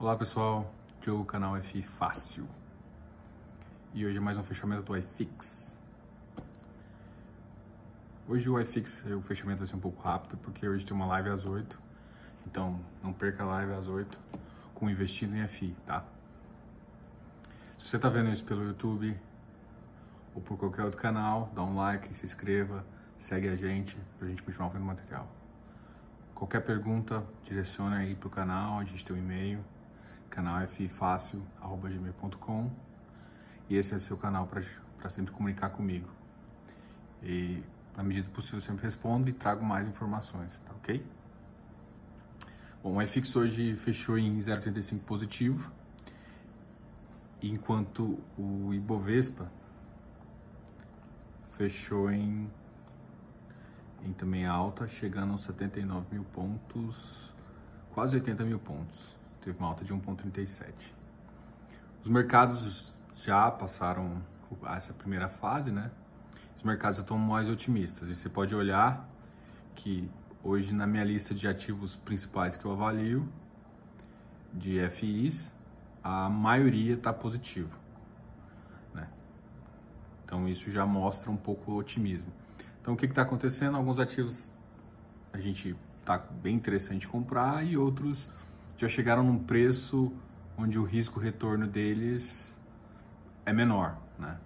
Olá pessoal, Diogo canal F Fácil e hoje é mais um fechamento do iFix. Hoje o iFix, o fechamento vai ser um pouco rápido porque hoje tem uma live às 8, então não perca a live às 8 com investindo em FI, tá? Se você tá vendo isso pelo YouTube ou por qualquer outro canal, dá um like, se inscreva, segue a gente pra gente continuar vendo material. Qualquer pergunta, direciona aí pro canal, a gente tem um e-mail, canalffácil.gmail.com e esse é o seu canal para sempre comunicar comigo. E, na medida do possível, sempre respondo e trago mais informações, tá ok? Bom, o iFix hoje fechou em 0,85 positivo, enquanto o Ibovespa fechou em em também alta, chegando aos 79 mil pontos, quase 80 mil pontos. Teve uma alta de 1,37. Os mercados já passaram essa primeira fase, né? Os mercados estão mais otimistas. E você pode olhar que hoje na minha lista de ativos principais que eu avalio, de FIs, a maioria está positivo. Né? Então isso já mostra um pouco o otimismo. Então, o que está acontecendo? Alguns ativos a gente está bem interessante comprar e outros já chegaram num preço onde o risco-retorno deles é menor, né?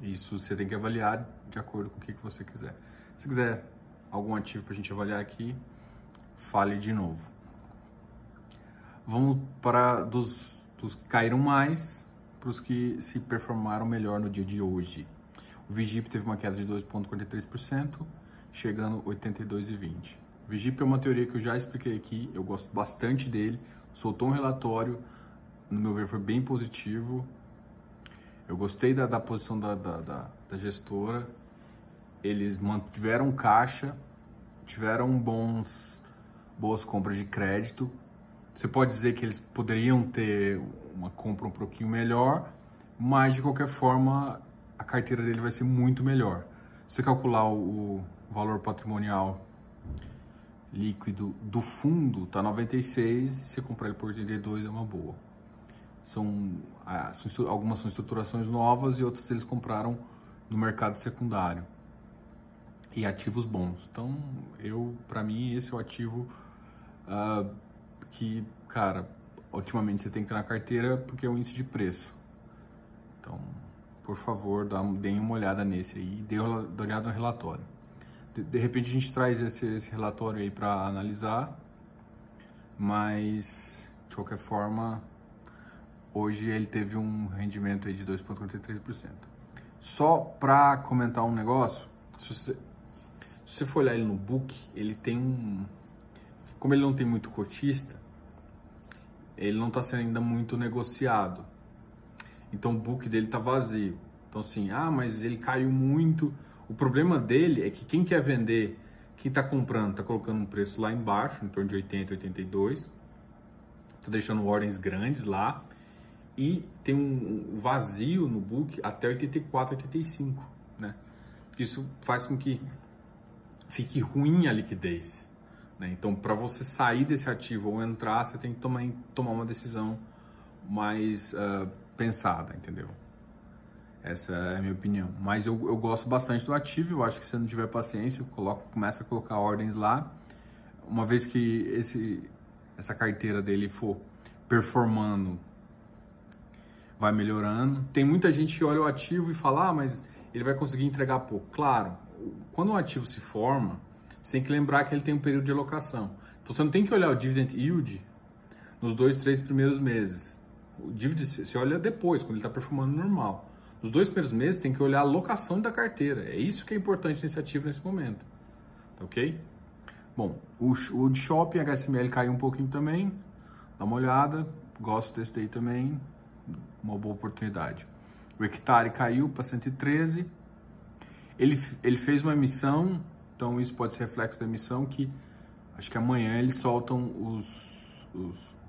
Isso você tem que avaliar de acordo com o que, você quiser. Se quiser algum ativo para a gente avaliar aqui, fale de novo. Vamos para dos, dos que caíram mais para os que se performaram melhor no dia de hoje. O Vigip teve uma queda de 2,43%, chegando a 82,20%. O Vigip é uma teoria que eu já expliquei aqui, eu gosto bastante dele. Soltou um relatório, no meu ver foi bem positivo. Eu gostei da, da posição da, da, da, da gestora. Eles mantiveram caixa, tiveram bons, boas compras de crédito. Você pode dizer que eles poderiam ter uma compra um pouquinho melhor, mas de qualquer forma a carteira dele vai ser muito melhor. Se você calcular o, valor patrimonial líquido do fundo, tá 96, e se comprar ele por 82 é uma boa. São, ah, são, algumas são estruturações novas e outras eles compraram no mercado secundário. E ativos bons. Então, eu, para mim, esse é o ativo uh, que, cara, ultimamente você tem que ter na carteira porque é o índice de preço. Então, por favor, dá, deem uma olhada nesse aí, dê uma olhada no relatório. De, repente a gente traz esse, esse relatório aí para analisar, mas de qualquer forma, hoje ele teve um rendimento aí de 2,43%. Só para comentar um negócio, se você, se você for olhar ele no book, ele tem um. Como ele não tem muito cotista, ele não está sendo ainda muito negociado. Então o book dele tá vazio. Então assim, ah, mas ele caiu muito. O problema dele é que quem quer vender, quem está comprando, está colocando um preço lá embaixo, em torno de 80, 82. Tá deixando ordens grandes lá. E tem um vazio no book até 84, 85, né? Isso faz com que fique ruim a liquidez. Né? Então, para você sair desse ativo ou entrar, você tem que tomar, tomar uma decisão mais uh, pensada, entendeu? Essa é a minha opinião. Mas eu, eu gosto bastante do ativo, eu acho que se não tiver paciência, coloca, começa a colocar ordens lá. Uma vez que esse, essa carteira dele for performando, vai melhorando. Tem muita gente que olha o ativo e fala, ah, mas ele vai conseguir entregar pouco. Claro, quando um ativo se forma, você tem que lembrar que ele tem um período de alocação. Então você não tem que olhar o dividend yield nos dois, três primeiros meses. O dividend você olha depois, quando ele está performando normal. Nos dois primeiros meses tem que olhar a locação da carteira. É isso que é importante nesse ativo nesse momento. Tá ok? Bom, o, o de shopping HSML caiu um pouquinho também. Dá uma olhada. Gosto desse daí também. Uma boa oportunidade. O hectare caiu para 113. Ele, ele fez uma emissão, então isso pode ser reflexo da emissão, que acho que amanhã eles soltam os, os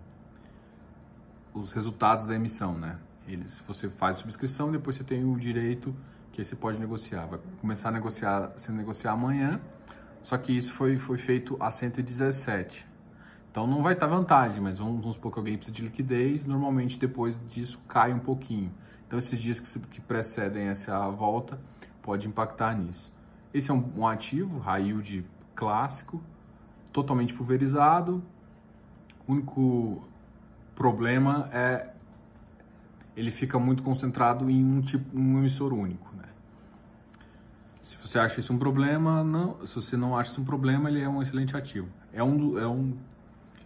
os resultados da emissão, né? Eles, você faz a subscrição e depois você tem o direito que você pode negociar. Vai começar a negociar, se negociar amanhã, só que isso foi, foi feito a 117. Então não vai estar vantagem, mas vamos, vamos supor que alguém precisa de liquidez, normalmente depois disso cai um pouquinho. Então esses dias que, que precedem essa volta pode impactar nisso. Esse é um, um ativo, high yield clássico, totalmente pulverizado. O único problema é ele fica muito concentrado em um tipo, um emissor único, né? Se você acha isso um problema, não. Se você não acha isso um problema, ele é um excelente ativo. É um, é um,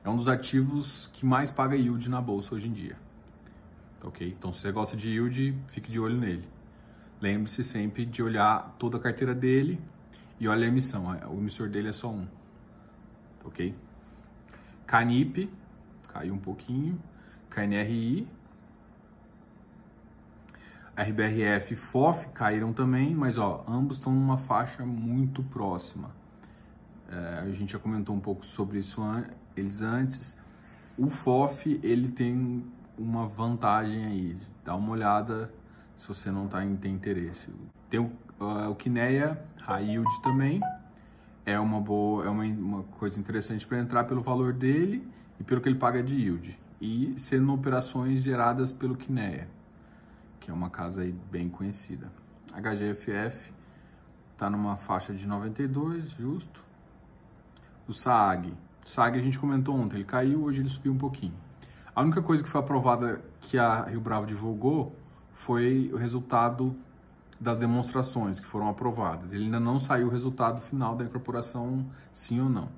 é um dos ativos que mais paga yield na bolsa hoje em dia. Ok? Então, se você gosta de yield, fique de olho nele. Lembre-se sempre de olhar toda a carteira dele e olha a emissão. O emissor dele é só um. Ok? Canip, caiu um pouquinho. KNRI, RBRF e FOF caíram também, mas ó, ambos estão numa faixa muito próxima. É, a gente já comentou um pouco sobre isso an eles antes. O FOF ele tem uma vantagem aí, dá uma olhada se você não tá, tem interesse. Tem o, uh, o Kinea High Yield também, é uma boa, é uma, uma coisa interessante para entrar pelo valor dele e pelo que ele paga de yield. E sendo operações geradas pelo Kinea que é uma casa aí bem conhecida. HGFF está numa faixa de 92, justo. O SAG, o SAG a gente comentou ontem, ele caiu, hoje ele subiu um pouquinho. A única coisa que foi aprovada que a Rio Bravo divulgou foi o resultado das demonstrações que foram aprovadas. Ele ainda não saiu o resultado final da incorporação, sim ou não.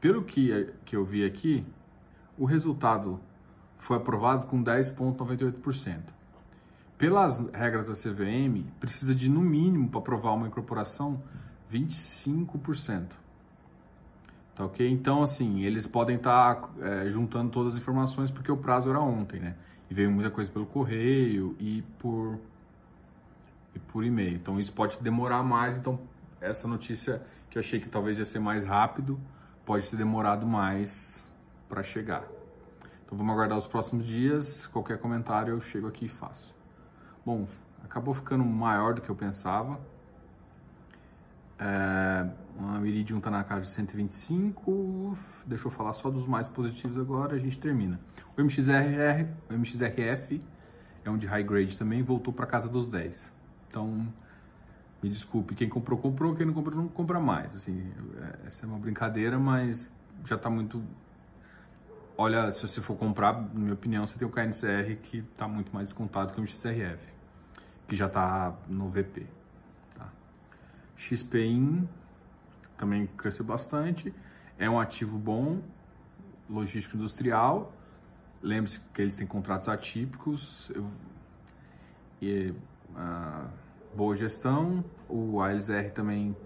Pelo que, que eu vi aqui, o resultado foi aprovado com 10,98% pelas regras da CVM, precisa de, no mínimo, para aprovar uma incorporação, 25%. Tá ok? Então, assim, eles podem estar tá, é, juntando todas as informações porque o prazo era ontem, né? E veio muita coisa pelo correio e por, e por e-mail. Então, isso pode demorar mais. Então, essa notícia que eu achei que talvez ia ser mais rápido, pode ter demorado mais para chegar. Então, vamos aguardar os próximos dias. Qualquer comentário eu chego aqui e faço. Bom, acabou ficando maior do que eu pensava. É, a Iridium está na casa de 125. Deixa eu falar só dos mais positivos agora, a gente termina. O MXRR, o MXRF é um de high grade também, voltou para casa dos 10. Então, me desculpe, quem comprou, comprou, quem não comprou, não compra mais. Assim, é, essa é uma brincadeira, mas já está muito Olha, se você for comprar, na minha opinião, você tem o KNCR que está muito mais descontado que o XRF, que já está no VP. Tá? XPIN também cresceu bastante, é um ativo bom, logístico industrial. Lembre-se que eles têm contratos atípicos eu, e uh, boa gestão. O ALSR também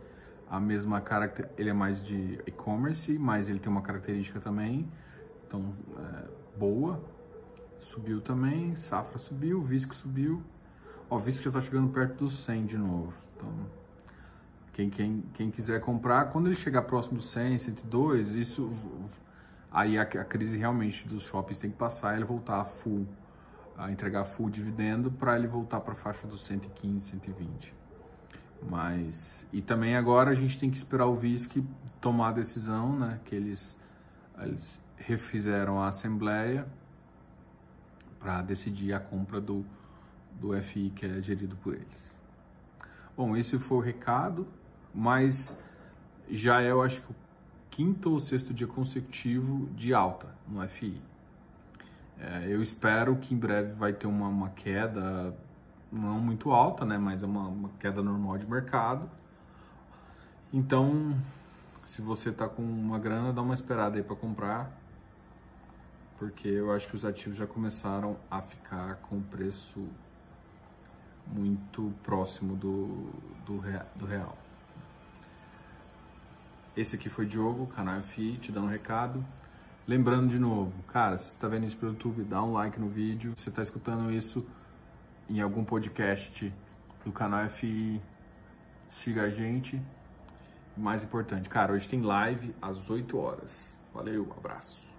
a mesma característica, ele é mais de e-commerce, mas ele tem uma característica também então, é, boa. Subiu também, safra subiu, Visco subiu. Ó, Visco já está chegando perto dos 100 de novo. Então, quem, quem, quem quiser comprar, quando ele chegar próximo dos 100, 102, isso aí a, a crise realmente dos shoppings tem que passar e ele voltar a full, a entregar full dividendo para ele voltar para a faixa dos 115, 120. Mas e também agora a gente tem que esperar o VISC tomar a decisão, né, que eles, eles refizeram a assembleia para decidir a compra do, do FI que é gerido por eles. Bom, esse foi o recado, mas já é, eu acho que o quinto ou sexto dia consecutivo de alta no FI. É, eu espero que em breve vai ter uma, uma queda não muito alta, né, mas é uma, uma queda normal de mercado. Então, se você está com uma grana, dá uma esperada aí para comprar porque eu acho que os ativos já começaram a ficar com preço muito próximo do, do, do real. Esse aqui foi Diogo, canal FI, te dando um recado. Lembrando de novo, cara, se você está vendo isso pelo YouTube, dá um like no vídeo. Se você está escutando isso em algum podcast do canal FI, siga a gente. Mais importante, cara, hoje tem live às 8 horas. Valeu, abraço.